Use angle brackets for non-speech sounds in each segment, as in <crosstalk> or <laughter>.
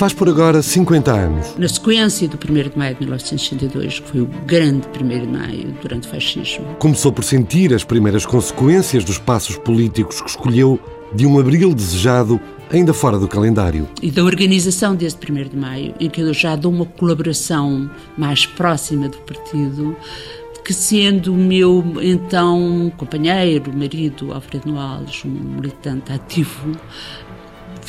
Faz por agora 50 anos. Na sequência do 1 de maio de 1962, que foi o grande 1 de maio durante o fascismo. Começou por sentir as primeiras consequências dos passos políticos que escolheu de um abril desejado ainda fora do calendário. E da organização desse 1 de maio, em que eu já dou uma colaboração mais próxima do partido, que sendo o meu então companheiro, marido, Alfredo Noales, um militante ativo,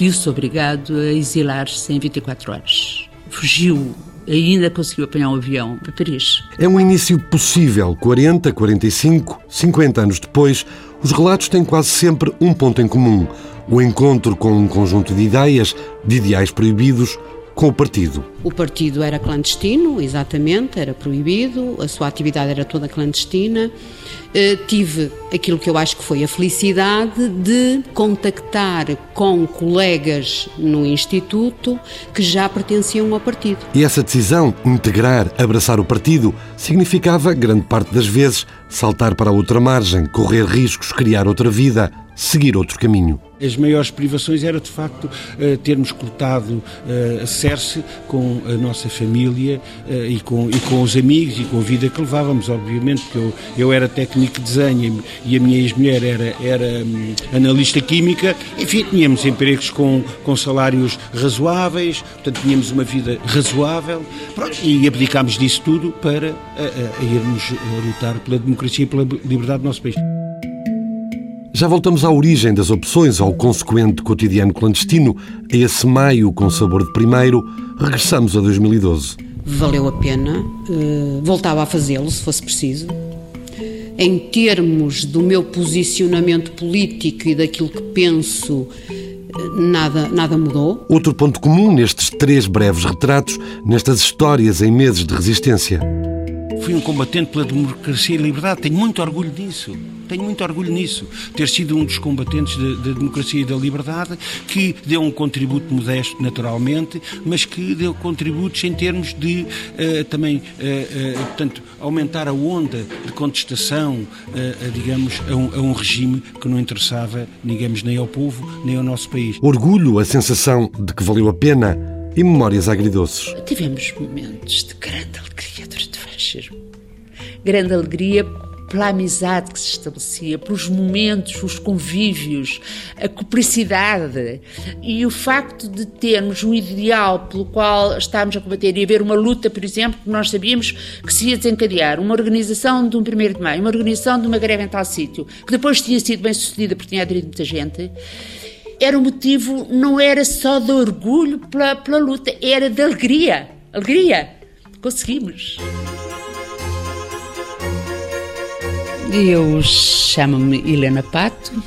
viu-se obrigado a exilar-se em 24 horas. Fugiu ainda conseguiu apanhar um avião para Paris. É um início possível. 40, 45, 50 anos depois, os relatos têm quase sempre um ponto em comum: o encontro com um conjunto de ideias, de ideais proibidos, com o partido. O partido era clandestino, exatamente, era proibido, a sua atividade era toda clandestina. Uh, tive aquilo que eu acho que foi a felicidade de contactar com colegas no Instituto que já pertenciam ao partido. E essa decisão, integrar, abraçar o partido, significava, grande parte das vezes, saltar para outra margem, correr riscos, criar outra vida, seguir outro caminho. As maiores privações era de facto eh, termos cortado eh, a CERSE com a nossa família eh, e com, e com os amigos e com a vida que levávamos, obviamente, porque eu, eu era técnico de desenho e a minha ex-mulher era, era um, analista química, enfim, tínhamos empregos com, com salários razoáveis, portanto tínhamos uma vida razoável pronto, e abdicámos disso tudo para a, a, irmos lutar pela democracia e pela liberdade do nosso país. Já voltamos à origem das opções, ao consequente cotidiano clandestino, a esse maio com sabor de primeiro, regressamos a 2012. Valeu a pena, eh, voltava a fazê-lo se fosse preciso. Em termos do meu posicionamento político e daquilo que penso, eh, nada, nada mudou. Outro ponto comum nestes três breves retratos, nestas histórias em meses de resistência. Fui um combatente pela democracia e liberdade, tenho muito orgulho disso. Tenho muito orgulho nisso, ter sido um dos combatentes da democracia e da liberdade, que deu um contributo modesto, naturalmente, mas que deu contributos em termos de uh, também, uh, uh, portanto, aumentar a onda de contestação, digamos, a um, a um regime que não interessava, digamos, nem ao povo, nem ao nosso país. Orgulho, a sensação de que valeu a pena e memórias agridoces. Tivemos momentos de grande alegria durante o fascismo. Grande alegria pela amizade que se estabelecia, pelos momentos, os convívios, a cumplicidade e o facto de termos um ideal pelo qual estávamos a combater e haver uma luta, por exemplo, que nós sabíamos que se ia desencadear, uma organização de um 1 de maio, uma organização de uma greve em tal sítio, que depois tinha sido bem sucedida porque tinha aderido muita gente, era o motivo, não era só de orgulho pela, pela luta, era de alegria. Alegria. Conseguimos. Eu chamo-me Helena Pato,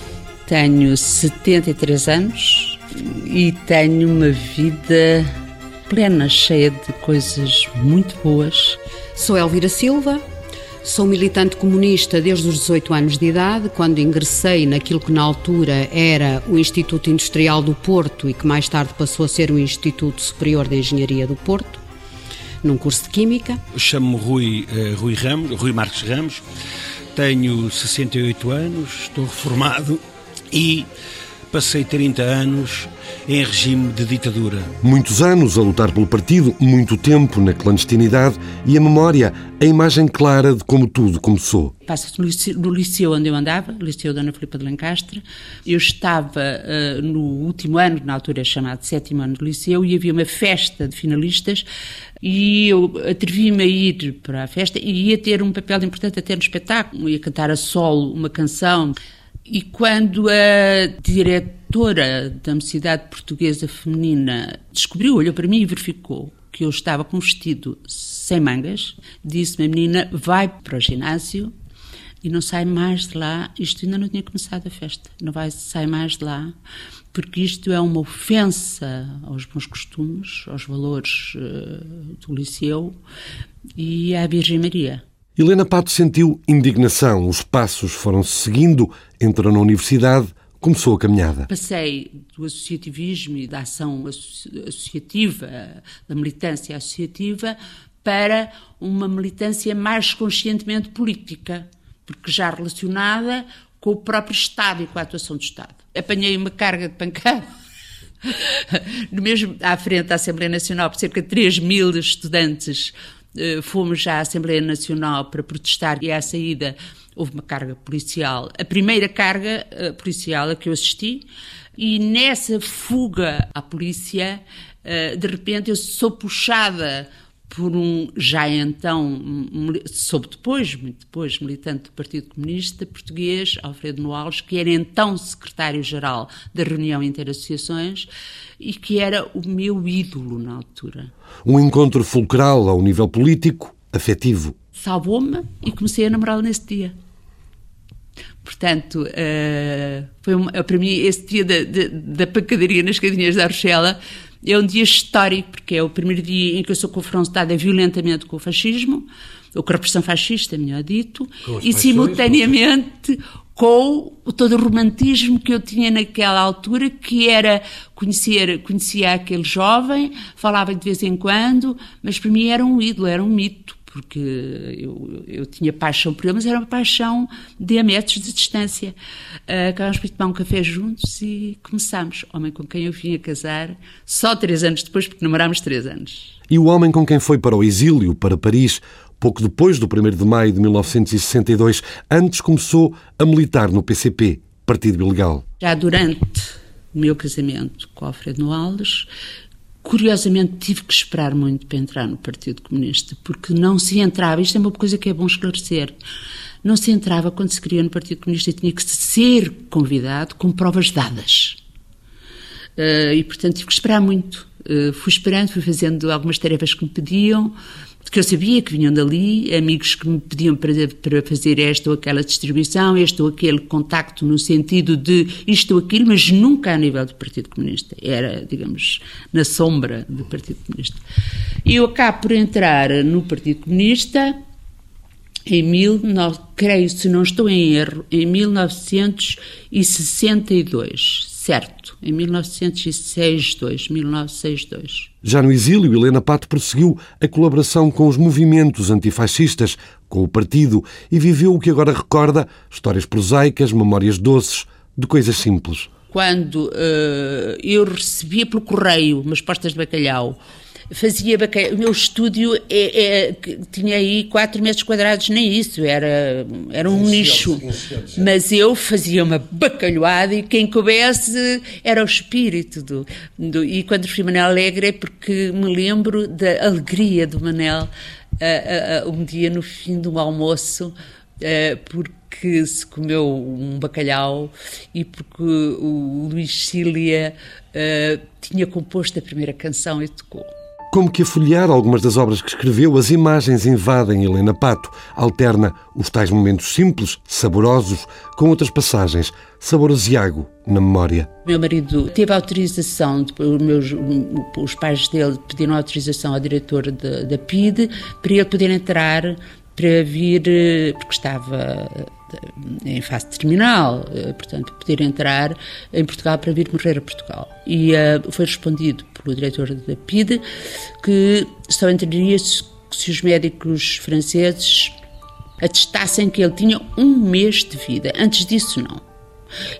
tenho 73 anos e tenho uma vida plena, cheia de coisas muito boas. Sou Elvira Silva, Sou militante comunista desde os 18 anos de idade, quando ingressei naquilo que na altura era o Instituto Industrial do Porto e que mais tarde passou a ser o Instituto Superior de Engenharia do Porto, num curso de Química. Chamo-me Rui, uh, Rui, Ramos, Rui Marques Ramos tenho 68 anos, estou reformado e passei 30 anos em regime de ditadura. Muitos anos a lutar pelo partido, muito tempo na clandestinidade e a memória, a imagem clara de como tudo começou. Passa-se no, no liceu, onde eu andava, Liceu Dona Filipa de Lancastre. Eu estava uh, no último ano, na altura chamado sétimo ano do liceu, e havia uma festa de finalistas e eu atrevi-me a ir para a festa e ia ter um papel importante até no espetáculo, ia cantar a solo uma canção e quando a diretora da Mocidade Portuguesa Feminina descobriu, olhou para mim e verificou que eu estava com um vestido sem mangas, disse-me a menina, vai para o ginásio e não sai mais de lá. Isto ainda não tinha começado a festa. Não vai sair mais de lá, porque isto é uma ofensa aos bons costumes, aos valores uh, do liceu e à Virgem Maria. Helena Pato sentiu indignação. Os passos foram-se seguindo, entrou na universidade, começou a caminhada. Passei do associativismo e da ação associativa, da militância associativa, para uma militância mais conscientemente política, porque já relacionada com o próprio Estado e com a atuação do Estado. Apanhei uma carga de pancada <laughs> no mesmo à frente da Assembleia Nacional, por cerca de 3 mil estudantes, fomos já à Assembleia Nacional para protestar e à saída houve uma carga policial, a primeira carga uh, policial a que eu assisti, e nessa fuga à polícia, uh, de repente eu sou puxada por um já então, soube depois, muito depois, militante do Partido Comunista Português, Alfredo Noales, que era então secretário-geral da Reunião Interassociações e que era o meu ídolo na altura. Um encontro fulcral ao nível político, afetivo. Salvou-me e comecei a namorá-lo nesse dia. Portanto, uh, foi uma, para mim esse dia da, da, da pancadaria nas cadinhas da Rochela é um dia histórico, porque é o primeiro dia em que eu sou confrontada violentamente com o fascismo, ou com a repressão fascista, melhor dito, e simultaneamente com todo o romantismo que eu tinha naquela altura, que era conhecer, conhecia aquele jovem, falava de vez em quando, mas para mim era um ídolo, era um mito porque eu, eu tinha paixão por ele, mas era uma paixão de a metros de distância. Uh, acabámos por tomar um café juntos e começámos. Homem com quem eu vim a casar só três anos depois, porque namorámos três anos. E o homem com quem foi para o exílio, para Paris, pouco depois do 1 de maio de 1962, antes começou a militar no PCP, Partido Ilegal. Já durante o meu casamento com Alfredo Noaldes, Curiosamente, tive que esperar muito para entrar no Partido Comunista, porque não se entrava, isto é uma coisa que é bom esclarecer, não se entrava quando se queria no Partido Comunista, tinha que ser convidado com provas dadas. Uh, e, portanto, tive que esperar muito. Uh, fui esperando, fui fazendo algumas tarefas que me pediam, que eu sabia que vinham dali, amigos que me pediam para, para fazer esta ou aquela distribuição, este ou aquele contacto no sentido de isto ou aquilo, mas nunca a nível do Partido Comunista. Era, digamos, na sombra do Partido Comunista. E eu acabo por entrar no Partido Comunista em mil, creio, se não estou em erro, em 1962, certo, em 1962, 1962. Já no exílio, Helena Pato prosseguiu a colaboração com os movimentos antifascistas, com o partido, e viveu o que agora recorda, histórias prosaicas, memórias doces, de coisas simples. Quando uh, eu recebia pelo correio umas postas de bacalhau fazia bacalhau. O meu estúdio é, é, tinha aí 4 metros quadrados, nem isso, era, era um nicho. Mas eu fazia uma bacalhoada e quem coubesse era o espírito do. do e quando fui Manel Alegre é porque me lembro da alegria do Manel uh, uh, um dia no fim do almoço, uh, porque se comeu um bacalhau e porque o Luís Cília tinha composto a primeira canção e tocou. Como que a folhear algumas das obras que escreveu, as imagens invadem Helena Pato. Alterna os tais momentos simples, saborosos, com outras passagens, sabor aziago na memória. Meu marido teve autorização, os, meus, os pais dele pediram autorização ao diretor da PIDE para ele poder entrar para vir, eh, porque estava em fase terminal, eh, portanto, poder entrar em Portugal para vir morrer a Portugal. E uh, foi respondido pelo diretor da PIDE que só entraria se, se os médicos franceses atestassem que ele tinha um mês de vida. Antes disso, não.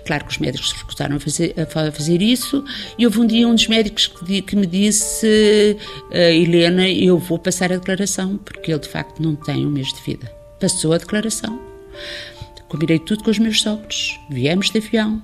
Claro que os médicos se recusaram a fazer, a fazer isso e houve um dia um dos médicos que, que me disse uh, Helena, eu vou passar a declaração porque ele de facto não tem um mês de vida. Passou a declaração. Combinei tudo com os meus sogros. Viemos de avião.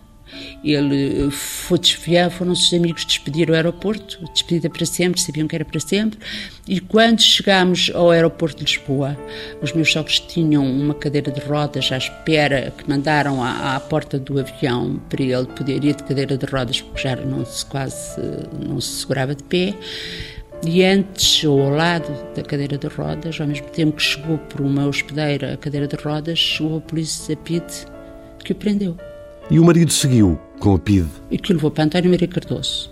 Ele eh, foi desfiar, foram os amigos despedir ao aeroporto, despedida para sempre, sabiam que era para sempre. E quando chegámos ao aeroporto de Lisboa, os meus sogros tinham uma cadeira de rodas à espera, que mandaram à, à porta do avião para ele poder ir de cadeira de rodas, porque já não se quase não se segurava de pé. E antes, ou ao lado da cadeira de rodas, ao mesmo tempo que chegou por uma hospedeira a cadeira de rodas, chegou a polícia PID que o prendeu. E o marido seguiu com a PID? E que o levou para António Maria Cardoso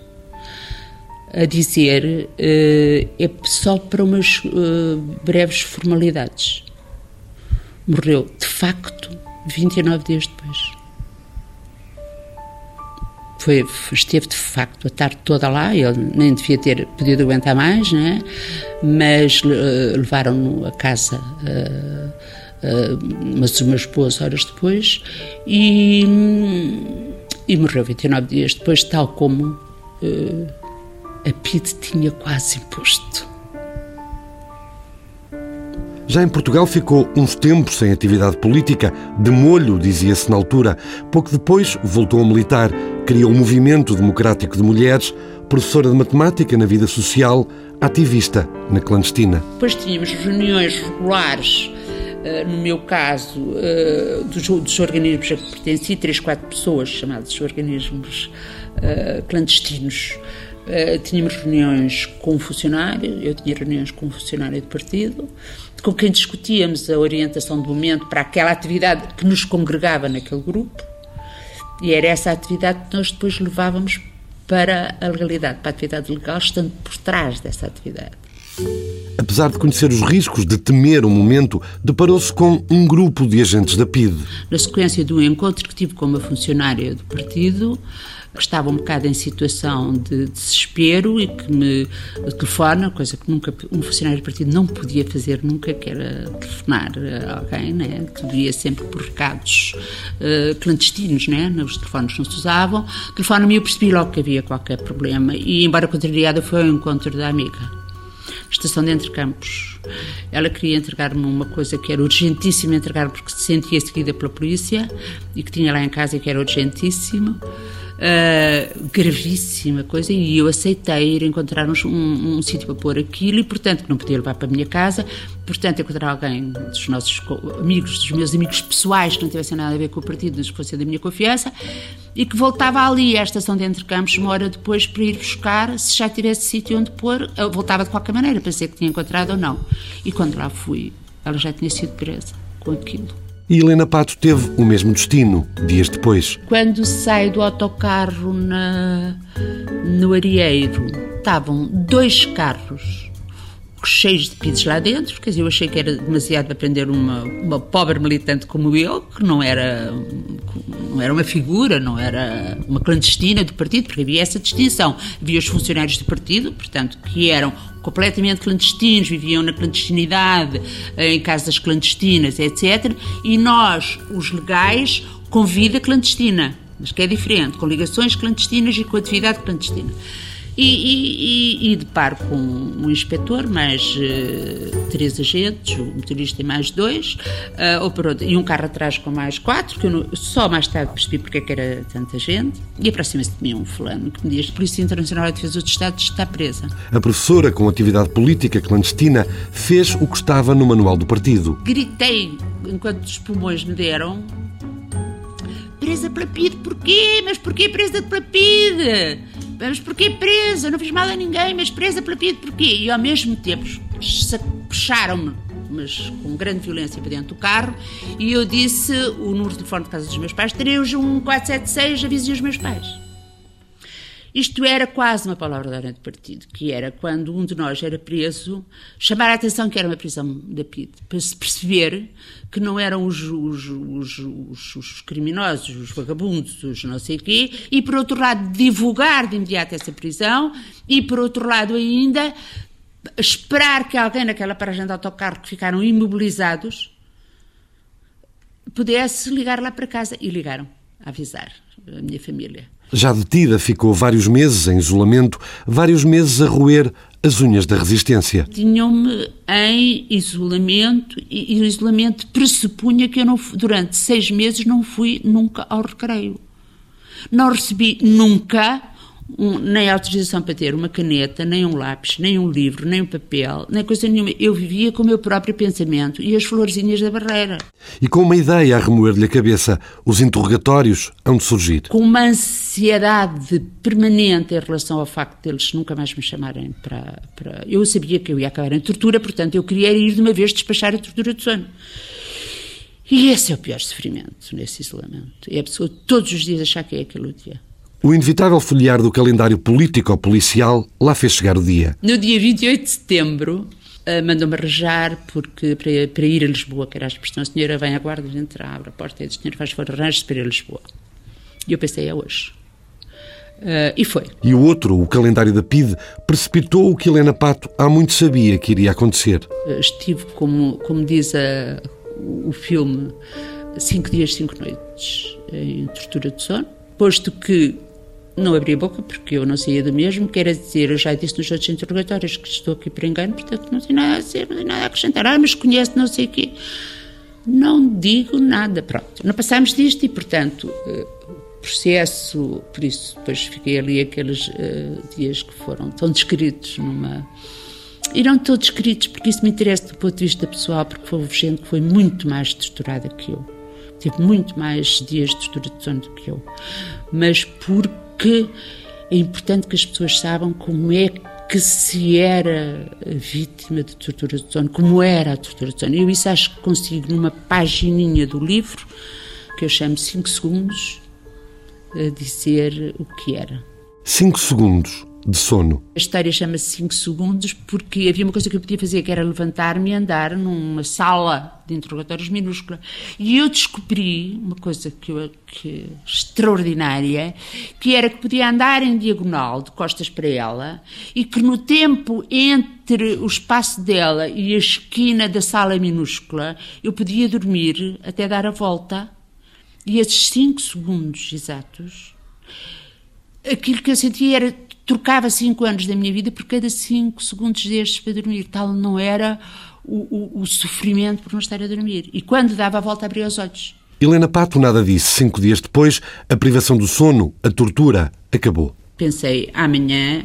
a dizer uh, é só para umas uh, breves formalidades. Morreu, de facto, 29 dias depois foi, esteve de facto a tarde toda lá, ele nem devia ter podido aguentar mais, né? mas uh, levaram-no a casa uh, uh, umas, umas boas horas depois e, e morreu 29 dias depois, tal como a PID tinha quase imposto. Já em Portugal ficou uns tempos sem atividade política, de molho, dizia-se na altura. Pouco depois voltou a militar, criou o um Movimento Democrático de Mulheres, professora de matemática na vida social, ativista na clandestina. Depois tínhamos reuniões regulares, eh, no meu caso, eh, dos, dos organismos a que pertenci, três, quatro pessoas chamados organismos eh, clandestinos. Tínhamos reuniões com um funcionário, eu tinha reuniões com funcionário de partido, com quem discutíamos a orientação do momento para aquela atividade que nos congregava naquele grupo, e era essa atividade que nós depois levávamos para a legalidade, para a atividade legal, estando por trás dessa atividade. Apesar de conhecer os riscos, de temer o momento, deparou-se com um grupo de agentes da PIDE. Na sequência de um encontro que tive com uma funcionária do partido, que estava um bocado em situação de desespero e que me telefona, coisa que nunca um funcionário do partido não podia fazer nunca, que era telefonar a alguém, né? Devia sempre por recados uh, clandestinos, né? Os telefones não se usavam. Telefona-me e eu percebi logo que havia qualquer problema e, embora contrariada, foi ao encontro da amiga estação de Entre Campos. Ela queria entregar-me uma coisa que era urgentíssima entregar porque se sentia seguida pela polícia e que tinha lá em casa e que era urgentíssimo uh, gravíssima coisa e eu aceitei ir encontrar um, um, um sítio para pôr aquilo e, portanto, que não podia levar para a minha casa. Portanto, encontrar alguém dos nossos amigos, dos meus amigos pessoais que não tivessem nada a ver com o partido, mas fosse da minha confiança e que voltava ali à estação de Entre Campos uma hora depois para ir buscar, se já tivesse sítio onde pôr, voltava de qualquer maneira, para dizer que tinha encontrado ou não. E quando lá fui, ela já tinha sido presa com aquilo. E Helena Pato teve o mesmo destino, dias depois. Quando saio do autocarro na, no Arieiro, estavam dois carros cheios de pisos lá dentro, dizer, eu achei que era demasiado para prender uma, uma pobre militante como eu, que não era, não era uma figura, não era uma clandestina do partido, porque havia essa distinção. Havia os funcionários do partido, portanto, que eram completamente clandestinos, viviam na clandestinidade, eh, em casas clandestinas, etc. E nós, os legais, com vida clandestina, mas que é diferente, com ligações clandestinas e com atividade clandestina. E, e, e, e deparo com um inspetor, mais uh, três agentes, o motorista e mais dois, uh, operou, e um carro atrás com mais quatro, que eu não, só mais tarde percebi porque é que era tanta gente, e aproxima-se de mim um fulano que me diz: Polícia Internacional de Defesa do Estado está presa. A professora, com atividade política clandestina, fez o que estava no manual do partido. Gritei enquanto os pulmões me deram. Presa pela PIDE, porquê? Mas porquê presa pela PIDE? Mas porquê presa? Não fiz mal a ninguém, mas presa pela PIDE porquê? E ao mesmo tempo puxaram-me, mas com grande violência para dentro do carro, e eu disse o número de telefone de casa dos meus pais, terei um 476, avisei os meus pais. Isto era quase uma palavra da ordem de partido, que era quando um de nós era preso, chamar a atenção que era uma prisão da PID, para se perceber que não eram os, os, os, os, criminosos, os vagabundos, os não sei quê, e por outro lado divulgar de imediato essa prisão, e por outro lado ainda esperar que alguém naquela paragem de autocarro que ficaram imobilizados pudesse ligar lá para casa. E ligaram a avisar a minha família. Já detida, ficou vários meses em isolamento, vários meses a roer as unhas da resistência. Tinham-me em isolamento e o isolamento pressupunha que eu não, durante seis meses não fui nunca ao recreio. Não recebi nunca um, nem autorização para ter uma caneta, nem um lápis, nem um livro, nem um papel, nem coisa nenhuma. Eu vivia com o meu próprio pensamento e as florzinhas da barreira. E com uma ideia a remoer-lhe a cabeça, os interrogatórios hão de surgir. Com uma ansiedade permanente em relação ao facto deles nunca mais me chamarem para, para... Eu sabia que eu ia acabar em tortura, portanto eu queria ir de uma vez despachar a tortura de sono. E esse é o pior sofrimento nesse isolamento. É a pessoa todos os dias achar que é aquele dia. O inevitável folhear do calendário político-policial lá fez chegar o dia. No dia 28 de setembro, uh, mandou-me arranjar porque, para, para, ir a Lisboa, que era a expressão, a senhora vem à guarda, entra, abre a porta e diz, senhora faz favor, arranje-se para ir a Lisboa. E eu pensei, é hoje. Uh, e foi. E o outro, o calendário da PIDE, precipitou o que Helena Pato há muito sabia que iria acontecer. Uh, estive, como, como diz a, o filme, cinco dias, cinco noites em tortura de sono, posto que não abri a boca porque eu não saía do mesmo, quer dizer, eu já disse nos outros interrogatórios que estou aqui por engano, portanto não tenho nada a dizer, não tenho nada a acrescentar. Ah, mas conhece não sei o quê. Não digo nada, pronto. Não passámos disto e, portanto, eh, processo, por isso depois fiquei ali aqueles uh, dias que foram tão descritos numa... E não todos descritos porque isso me interessa do ponto de vista pessoal, porque houve gente que foi muito mais torturada que eu. Teve muito mais dias de tortura do que eu. Mas porque que é importante que as pessoas saibam como é que se era vítima de tortura de sono, como era a tortura de sono. Eu isso acho que consigo numa pagininha do livro, que eu chamo 5 segundos, dizer o que era. 5 segundos de sono. A história chama-se 5 segundos porque havia uma coisa que eu podia fazer que era levantar-me e andar numa sala de interrogatórios minúscula. E eu descobri uma coisa que, eu, que extraordinária, que era que podia andar em diagonal, de costas para ela, e que no tempo entre o espaço dela e a esquina da sala minúscula, eu podia dormir até dar a volta. E esses 5 segundos exatos, aquilo que eu sentia era trocava cinco anos da minha vida por cada cinco segundos destes para dormir. Tal não era o, o, o, sofrimento por não estar a dormir. E quando dava a volta, abria os olhos. Helena Pato nada disse. Cinco dias depois, a privação do sono, a tortura, acabou. Pensei, amanhã,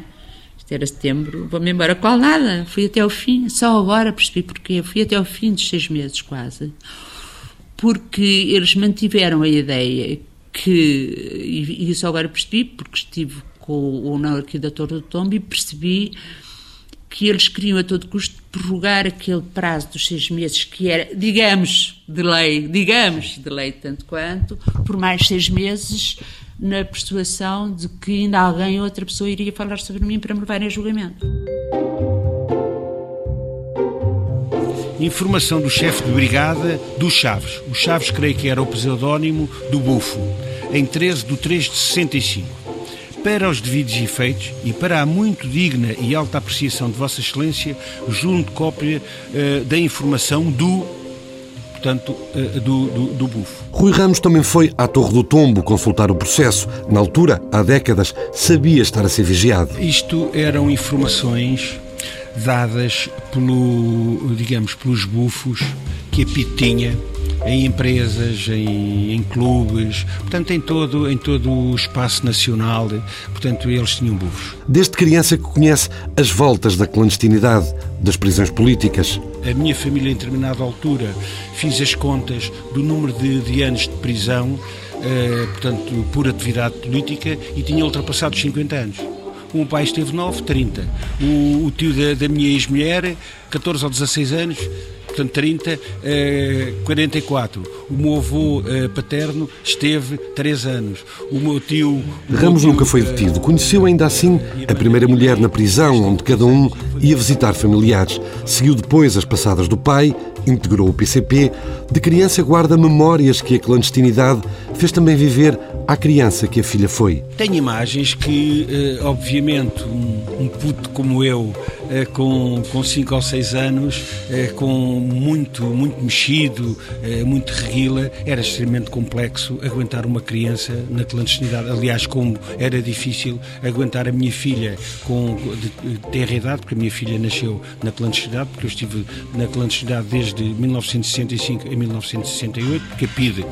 isto era setembro, vou-me embora. Qual nada? Fui até ao fim. Só agora percebi porquê. Fui até ao fim dos seis meses, quase. Porque eles mantiveram a ideia que, e isso agora percebi, porque estive com o aqui da do Tombo e percebi que eles queriam a todo custo prorrogar aquele prazo dos seis meses que era, digamos, de lei, digamos, de lei tanto quanto, por mais seis meses, na persuasão de que ainda alguém, outra pessoa, iria falar sobre mim para me levarem a julgamento. Informação do chefe de brigada dos Chaves. O Chaves creio que era o pseudónimo do Bufo, em 13 de 3 de 65 para os devidos efeitos e para a muito digna e alta apreciação de Vossa Excelência, junto cópia uh, da informação do portanto, uh, do, do, do bufo. Rui Ramos também foi à Torre do Tombo consultar o processo. Na altura, há décadas, sabia estar a ser vigiado. Isto eram informações dadas pelo, digamos, pelos bufos que a PIT tinha em empresas, em, em, clubes, portanto em todo, em todo o espaço nacional, portanto eles tinham bufos. Desde criança que conhece as voltas da clandestinidade, das prisões políticas. A minha família em determinada altura fiz as contas do número de, de anos de prisão, eh, portanto por atividade política e tinha ultrapassado os 50 anos. O meu pai esteve 9, 30. O, o tio da, da minha ex-mulher, 14 ou 16 anos, portanto 30, eh, 44. O meu avô eh, paterno esteve 3 anos. O meu tio. O Ramos tio, nunca foi detido. Conheceu ainda assim a primeira mulher na prisão, onde cada um ia visitar familiares. Seguiu depois as passadas do pai, integrou o PCP. De criança guarda memórias que a clandestinidade fez também viver à criança que a filha foi. Tem imagens que, eh, obviamente, um, um puto como eu, eh, com, com cinco ou seis anos, eh, com muito, muito mexido, muito reguila, era extremamente complexo aguentar uma criança na clandestinidade. Aliás, como era difícil aguentar a minha filha com de ter idade, porque a minha filha nasceu na clandestinidade, porque eu estive na clandestinidade desde 1965 a 1968, porque a PIDE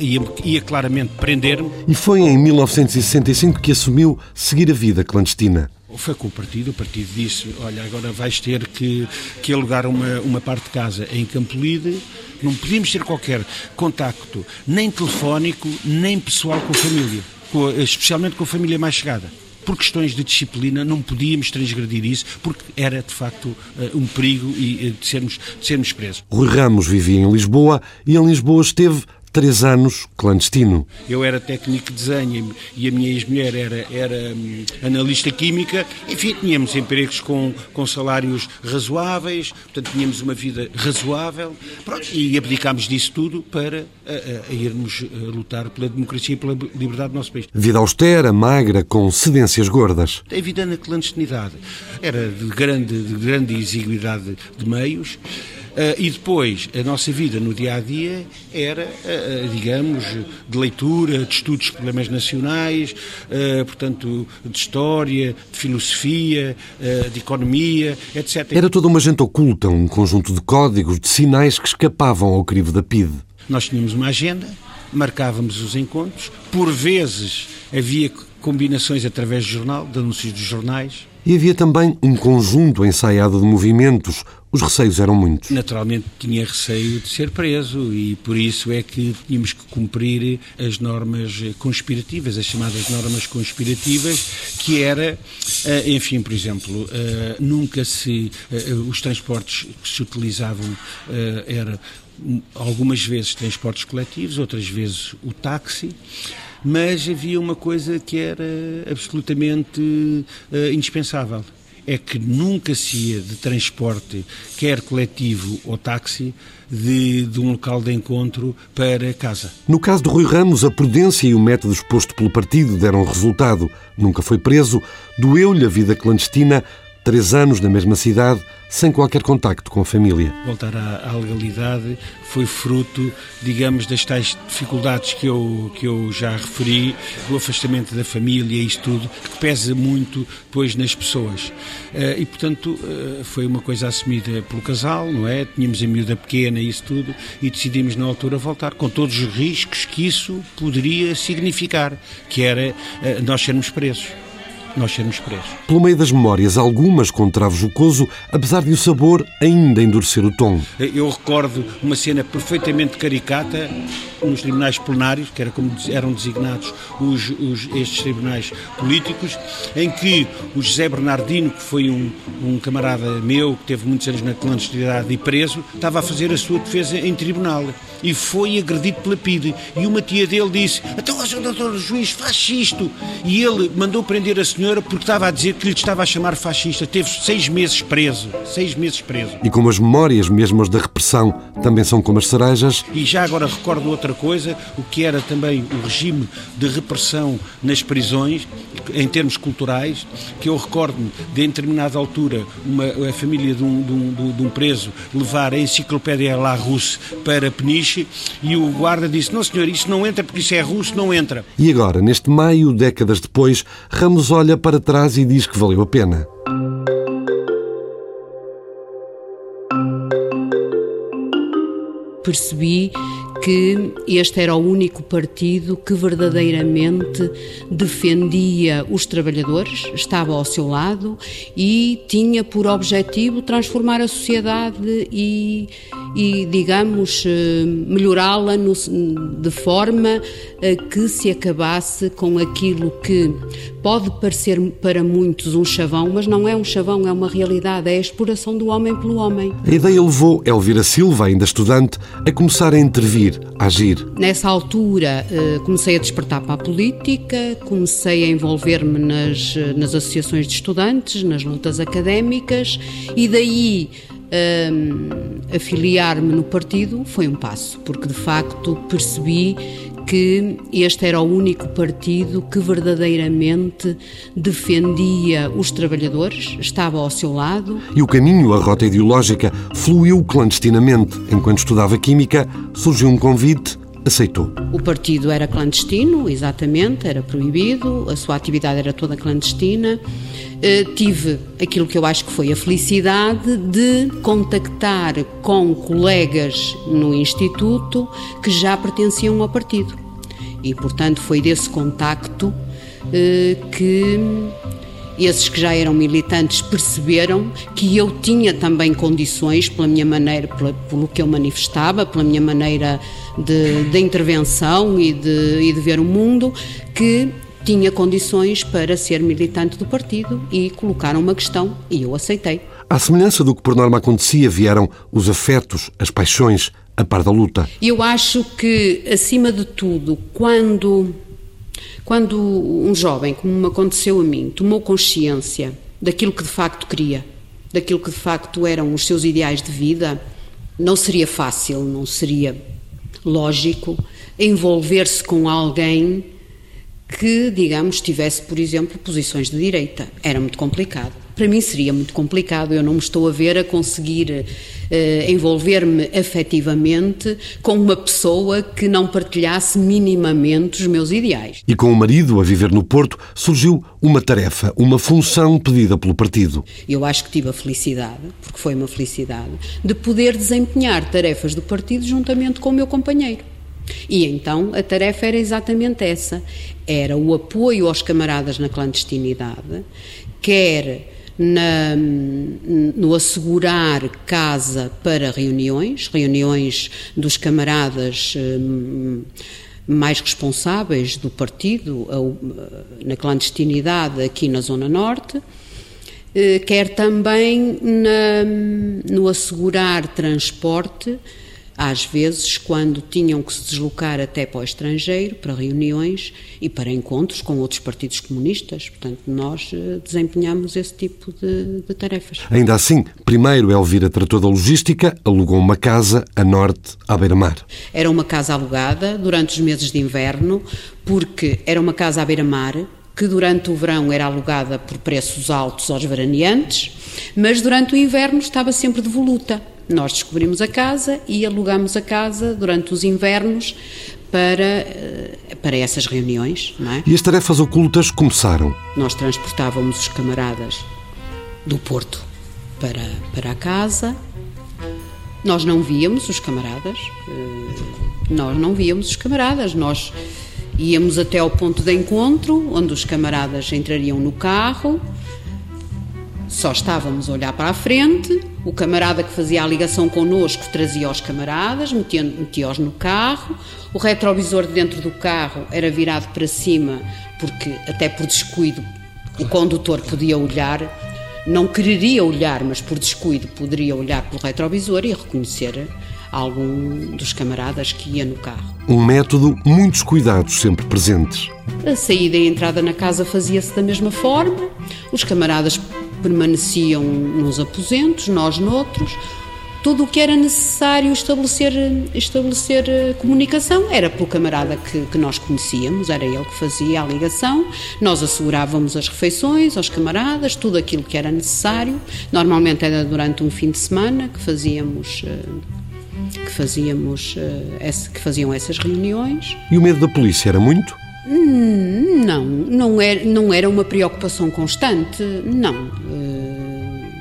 ia, ia claramente prender-me e foi em 1965 que assumiu seguir a vida clandestina. Foi com o partido, o partido disse, olha, agora vais ter que, que alugar uma, uma parte de casa em Campolide, não podíamos ter qualquer contacto, nem telefónico, nem pessoal com a família, com, especialmente com a família mais chegada por questões de disciplina, não podíamos transgredir isso, porque era de facto eh, um perigo de sermos, de sermos presos. Rui Ramos vivia em Lisboa e em Lisboa esteve três anos clandestino. Eu era técnico de desenho e a minha ex-mulher era, era hum, analista química. Enfim, tínhamos empregos com, com salários razoáveis, portanto, tínhamos uma vida razoável. Pronto, e abdicámos disso tudo para a, a irmos a lutar pela democracia e pela liberdade do nosso país. Vida austera, magra, com cedências gordas. A vida na clandestinidade era de grande, de grande exiguidade de meios. Uh, e depois, a nossa vida no dia a dia era, uh, digamos, de leitura, de estudos de problemas nacionais, portanto, de história, de filosofia, de economia, etc. Era toda uma gente oculta, um conjunto de códigos, de sinais que escapavam ao crivo da PIDE. Nós tínhamos uma agenda, marcávamos os encontros, por vezes havia combinações através do jornal, de anúncios dos jornais. E havia também um conjunto ensaiado de movimentos. Os receios eram muitos. Naturalmente tinha receio de ser preso e por isso é que tínhamos que cumprir as normas conspirativas, as chamadas normas conspirativas, que era, eh, enfim, por exemplo, eh, nunca se. Eh, os transportes que se utilizavam era algumas vezes transportes coletivos, outras vezes o táxi mas havia uma coisa que era absolutamente uh, indispensável. É que nunca se ia de transporte, quer coletivo ou táxi, de, de, um local de encontro para casa. No caso de Rui Ramos, a prudência e o método exposto pelo partido deram resultado. Nunca foi preso, doeu-lhe a vida clandestina, três anos na mesma cidade, sem qualquer contacto com a família. Voltar à, à, legalidade foi fruto, digamos, das tais dificuldades que eu, que eu já referi, do afastamento da família e isso tudo, que pesa muito depois nas pessoas. Uh, e, portanto, uh, foi uma coisa assumida pelo casal, não é? Tínhamos a miúda pequena e isso tudo, e decidimos na altura voltar, com todos os riscos que isso poderia significar, que era uh, nós sermos presos nós sermos presos. Pelo meio das memórias, algumas com travo jocoso, apesar de o sabor ainda endurecer o tom. Eu recordo uma cena perfeitamente caricata nos tribunais plenários, que era como eram designados os, os, estes tribunais políticos, em que o José Bernardino, que foi um, um camarada meu, que teve muitos anos na clandestinidade e preso, estava a fazer a sua defesa em tribunal e foi agredido pela PIDE. E uma tia dele disse: Então, o doutor juiz, faz isto. E ele mandou prender a senhora porque estava a dizer que lhe estava a chamar fascista. Teve seis meses preso. Seis meses preso. E como as memórias, mesmo as da repressão, também são como as cerejas. E já agora recordo outra coisa, o que era também o regime de repressão nas prisões, em termos culturais, que eu recordo-me de, em determinada altura, uma, a família de um, de, um, de um preso levar a enciclopédia Larousse para Peniche e o guarda disse: Não, senhor, isso não entra porque isso é russo, não entra. E agora, neste maio, décadas depois, Ramos olha para trás e diz que valeu a pena. Percebi que este era o único partido que verdadeiramente defendia os trabalhadores, estava ao seu lado e tinha por objetivo transformar a sociedade e, e digamos, eh, melhorá-la de forma a que se acabasse com aquilo que pode parecer para muitos um chavão, mas não é um chavão, é uma realidade, é a exploração do homem pelo homem. A ideia levou Elvira Silva, ainda estudante, a começar a intervir, a agir. Nessa altura eh, comecei a despertar para a política, comecei a envolver-me nas, eh, nas associações de estudantes, nas lutas académicas e daí um, eh, afiliar-me no partido foi um passo, porque de facto percebi que este era o único partido que verdadeiramente defendia os trabalhadores, estava ao seu lado. E o caminho, a rota ideológica, fluiu clandestinamente. Enquanto estudava Química, surgiu um convite aceitou. O partido era clandestino, exatamente, era proibido, a sua atividade era toda clandestina. Uh, tive aquilo que eu acho que foi a felicidade de contactar com colegas no Instituto que já pertenciam ao partido. E, portanto, foi desse contacto uh, que esses que já eram militantes perceberam que eu tinha também condições, pela minha maneira, pelo que eu manifestava, pela minha maneira de, de intervenção e de, e de ver o mundo, que tinha condições para ser militante do partido e colocaram uma questão e eu aceitei. À semelhança do que por norma acontecia, vieram os afetos, as paixões, a par da luta. Eu acho que, acima de tudo, quando quando um jovem, como me aconteceu a mim, tomou consciência daquilo que de facto queria, daquilo que de facto eram os seus ideais de vida, não seria fácil, não seria lógico envolver-se com alguém que, digamos, tivesse, por exemplo, posições de direita. Era muito complicado. Para mim seria muito complicado, eu não me estou a ver a conseguir uh, envolver-me afetivamente com uma pessoa que não partilhasse minimamente os meus ideais. E com o marido a viver no Porto, surgiu uma tarefa, uma função pedida pelo partido. Eu acho que tive a felicidade, porque foi uma felicidade, de poder desempenhar tarefas do partido juntamente com o meu companheiro. E então a tarefa era exatamente essa: era o apoio aos camaradas na clandestinidade, quer na, no assegurar casa para reuniões, reuniões dos camaradas hum, mais responsáveis do partido na clandestinidade aqui na Zona Norte, eh, quer também na, no assegurar transporte às vezes, quando tinham que se deslocar até para o estrangeiro, para reuniões e para encontros com outros partidos comunistas. Portanto, nós eh, desempenhamos esse tipo de, de tarefas. Ainda assim, primeiro Elvira tratou da logística, alugou uma casa a norte, à beira-mar. Era uma casa alugada durante os meses de inverno, porque era uma casa à beira-mar, que durante o verão era alugada por preços altos aos veraneantes, mas durante o inverno estava sempre de voluta. Nós descobrimos a casa e alugamos a casa durante os invernos para, eh, para essas reuniões. É? E as tarefas ocultas começaram? Nós transportávamos os camaradas do Porto para, para a casa. Nós não víamos os camaradas, eh, nós não víamos os camaradas, nós íamos até ao ponto de encontro, onde os camaradas entrariam no carro, só estávamos a olhar para a frente, o camarada que fazia a ligação connosco trazia os camaradas, metia-os metia no carro, o retrovisor dentro do carro era virado para cima, porque até por descuido o condutor podia olhar, não quereria olhar, mas por descuido poderia olhar pelo retrovisor e reconhecer algum dos camaradas que ia no carro. Um método, muitos cuidados sempre presentes. A saída e a entrada na casa fazia-se da mesma forma, os camaradas permaneciam nos aposentos, nós noutros. Tudo o que era necessário estabelecer, estabelecer eh, comunicação era pelo camarada que, que nós conhecíamos, era ele que fazia a ligação. Nós assegurávamos as refeições aos camaradas, tudo aquilo que era necessário. Normalmente era durante um fim de semana que fazíamos eh, que fazíamos eh, que faziam essas reuniões. E o medo da polícia era muito? Hum, não, não era, não era uma preocupação constante, não. Uh,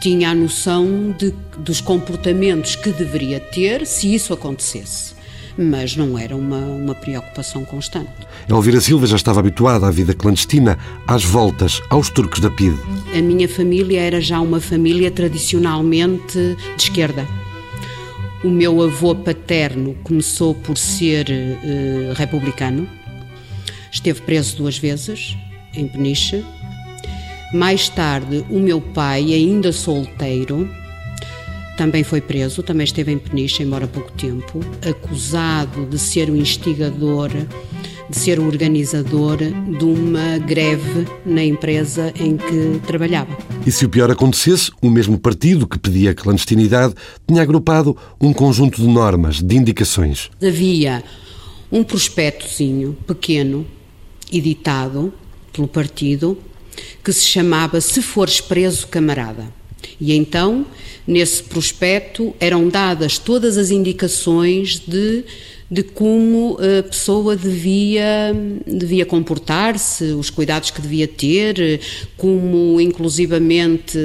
tinha a noção de, dos comportamentos que deveria ter se isso acontecesse mas não era uma, uma preocupação constante. Elvira Silva já estava habituada à vida clandestina, às voltas, aos turcos da PIDE. A minha família era já uma família tradicionalmente de esquerda. O meu avô paterno começou por ser uh, republicano, esteve preso duas vezes em Peniche. Mais tarde, o meu pai, ainda solteiro, também foi preso, também esteve em Peniche, embora pouco tempo, acusado de ser o instigador de ser o organizador de uma greve na empresa em que trabalhava. E se o pior acontecesse, o mesmo partido que pedia a clandestinidade tinha agrupado um conjunto de normas, de indicações. Havia um prospectozinho pequeno, editado pelo partido, que se chamava Se Fores Preso, Camarada. E então, nesse prospecto, eram dadas todas as indicações de de como a pessoa devia, devia comportar-se, os cuidados que devia ter, como inclusivamente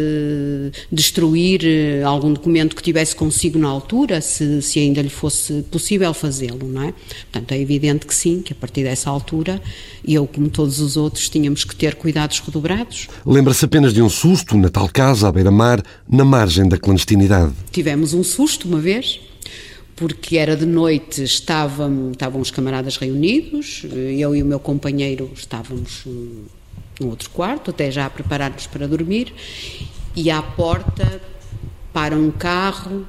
destruir algum documento que tivesse consigo na altura, se, se ainda lhe fosse possível fazê-lo, não é? Portanto, é evidente que sim, que a partir dessa altura, eu, como todos os outros, tínhamos que ter cuidados redobrados. Lembra-se apenas de um susto na tal casa, à beira-mar, na margem da clandestinidade? Tivemos um susto uma vez, porque era de noite, estavam, estavam os camaradas reunidos, eu e o meu companheiro estávamos no outro quarto, até já a preparar-nos para dormir, e à porta para um carro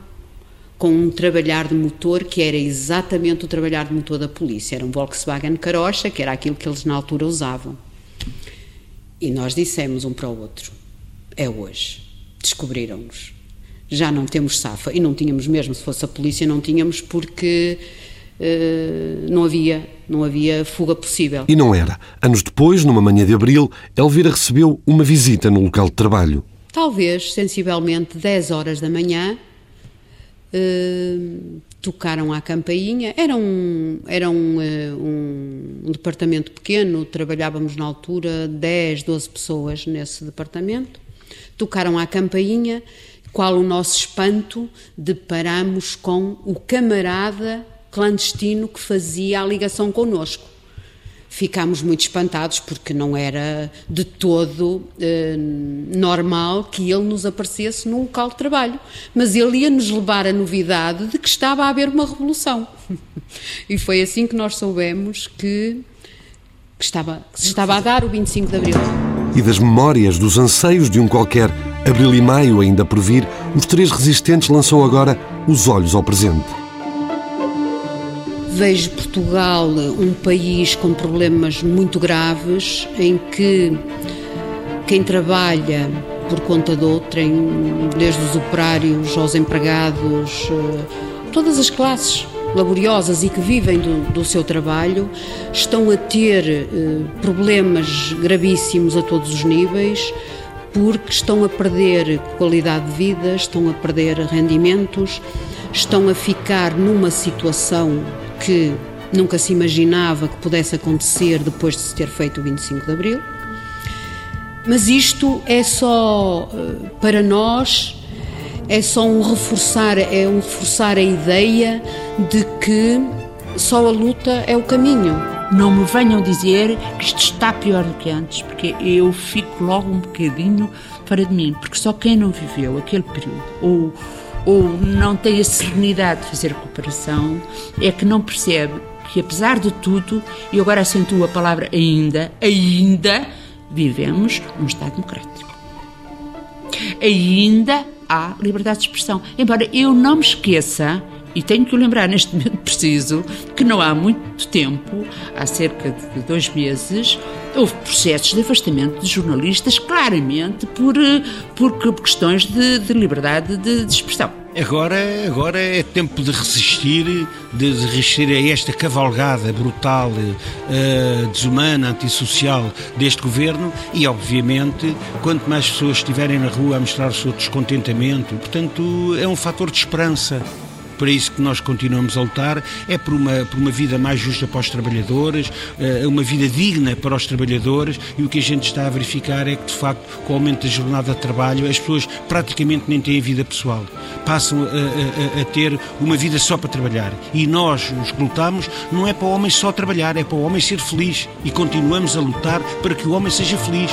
com um trabalhar de motor que era exatamente o trabalhar de motor da polícia. Era um Volkswagen Carocha, que era aquilo que eles na altura usavam. E nós dissemos um para o outro: é hoje. Descobriram-nos já não temos safa. E não tínhamos mesmo, se fosse a polícia, não tínhamos, porque eh, não havia não havia fuga possível. E não era. Anos depois, numa manhã de abril, Elvira recebeu uma visita no local de trabalho. Talvez, sensivelmente, 10 horas da manhã, uh, tocaram à campainha. Era, um, era um, uh, um, um, departamento pequeno, trabalhávamos na altura 10, 12 pessoas nesse departamento. Tocaram à campainha, qual o nosso espanto, deparamos com o camarada clandestino que fazia a ligação connosco. Ficámos muito espantados porque não era de todo eh, normal que ele nos aparecesse num local de trabalho. Mas ele ia nos levar a novidade de que estava a haver uma revolução. <laughs> e foi assim que nós soubemos que, que, estava, que se estava a dar o 25 de Abril. E das memórias, dos anseios de um qualquer Abril e Maio ainda por vir, os três resistentes lançam agora os olhos ao presente. Vejo Portugal um país com problemas muito graves, em que quem trabalha por conta de outrem, desde os operários aos empregados, eh, todas as classes laboriosas e que vivem do, do seu trabalho, estão a ter eh, problemas gravíssimos a todos os níveis, porque estão a perder qualidade de vida, estão a perder rendimentos, estão a ficar numa situação que nunca se imaginava que pudesse acontecer depois de se ter feito o 25 de Abril. Mas isto é só eh, para nós é só um reforçar, é um reforçar a ideia de que só a luta é o caminho. Não me venham dizer que isto está pior do que antes, porque eu fico logo um bocadinho fora de mim, porque só quem não viveu aquele período ou ou não tem a serenidade de fazer cooperação, é que não percebe que, apesar de tudo, e agora acentuo a palavra ainda, ainda vivemos num Estado democrático. Ainda há liberdade de expressão. Embora eu não me esqueça e tenho que o lembrar neste <laughs> momento preciso que não há muito tempo, há cerca de dois meses, houve processos de afastamento de jornalistas, claramente por, eh, por questões de, de liberdade de, de, expressão. Agora, agora é tempo de resistir, de resistir a esta cavalgada brutal, uh, desumana, antissocial deste governo e, obviamente, quanto mais pessoas estiverem na rua a mostrar o seu descontentamento, portanto, é um fator de esperança para isso que nós continuamos a lutar, é por uma, por uma vida mais justa para os trabalhadores, eh, uma vida digna para os trabalhadores e o que a gente está a verificar é que, de facto, com o aumento da jornada de trabalho, as pessoas praticamente nem têm vida pessoal. Passam a, a, a ter uma vida só para trabalhar. E nós, os que lutamos, não é para o homem só trabalhar, é para o homem ser feliz. E continuamos a lutar para que o homem seja feliz.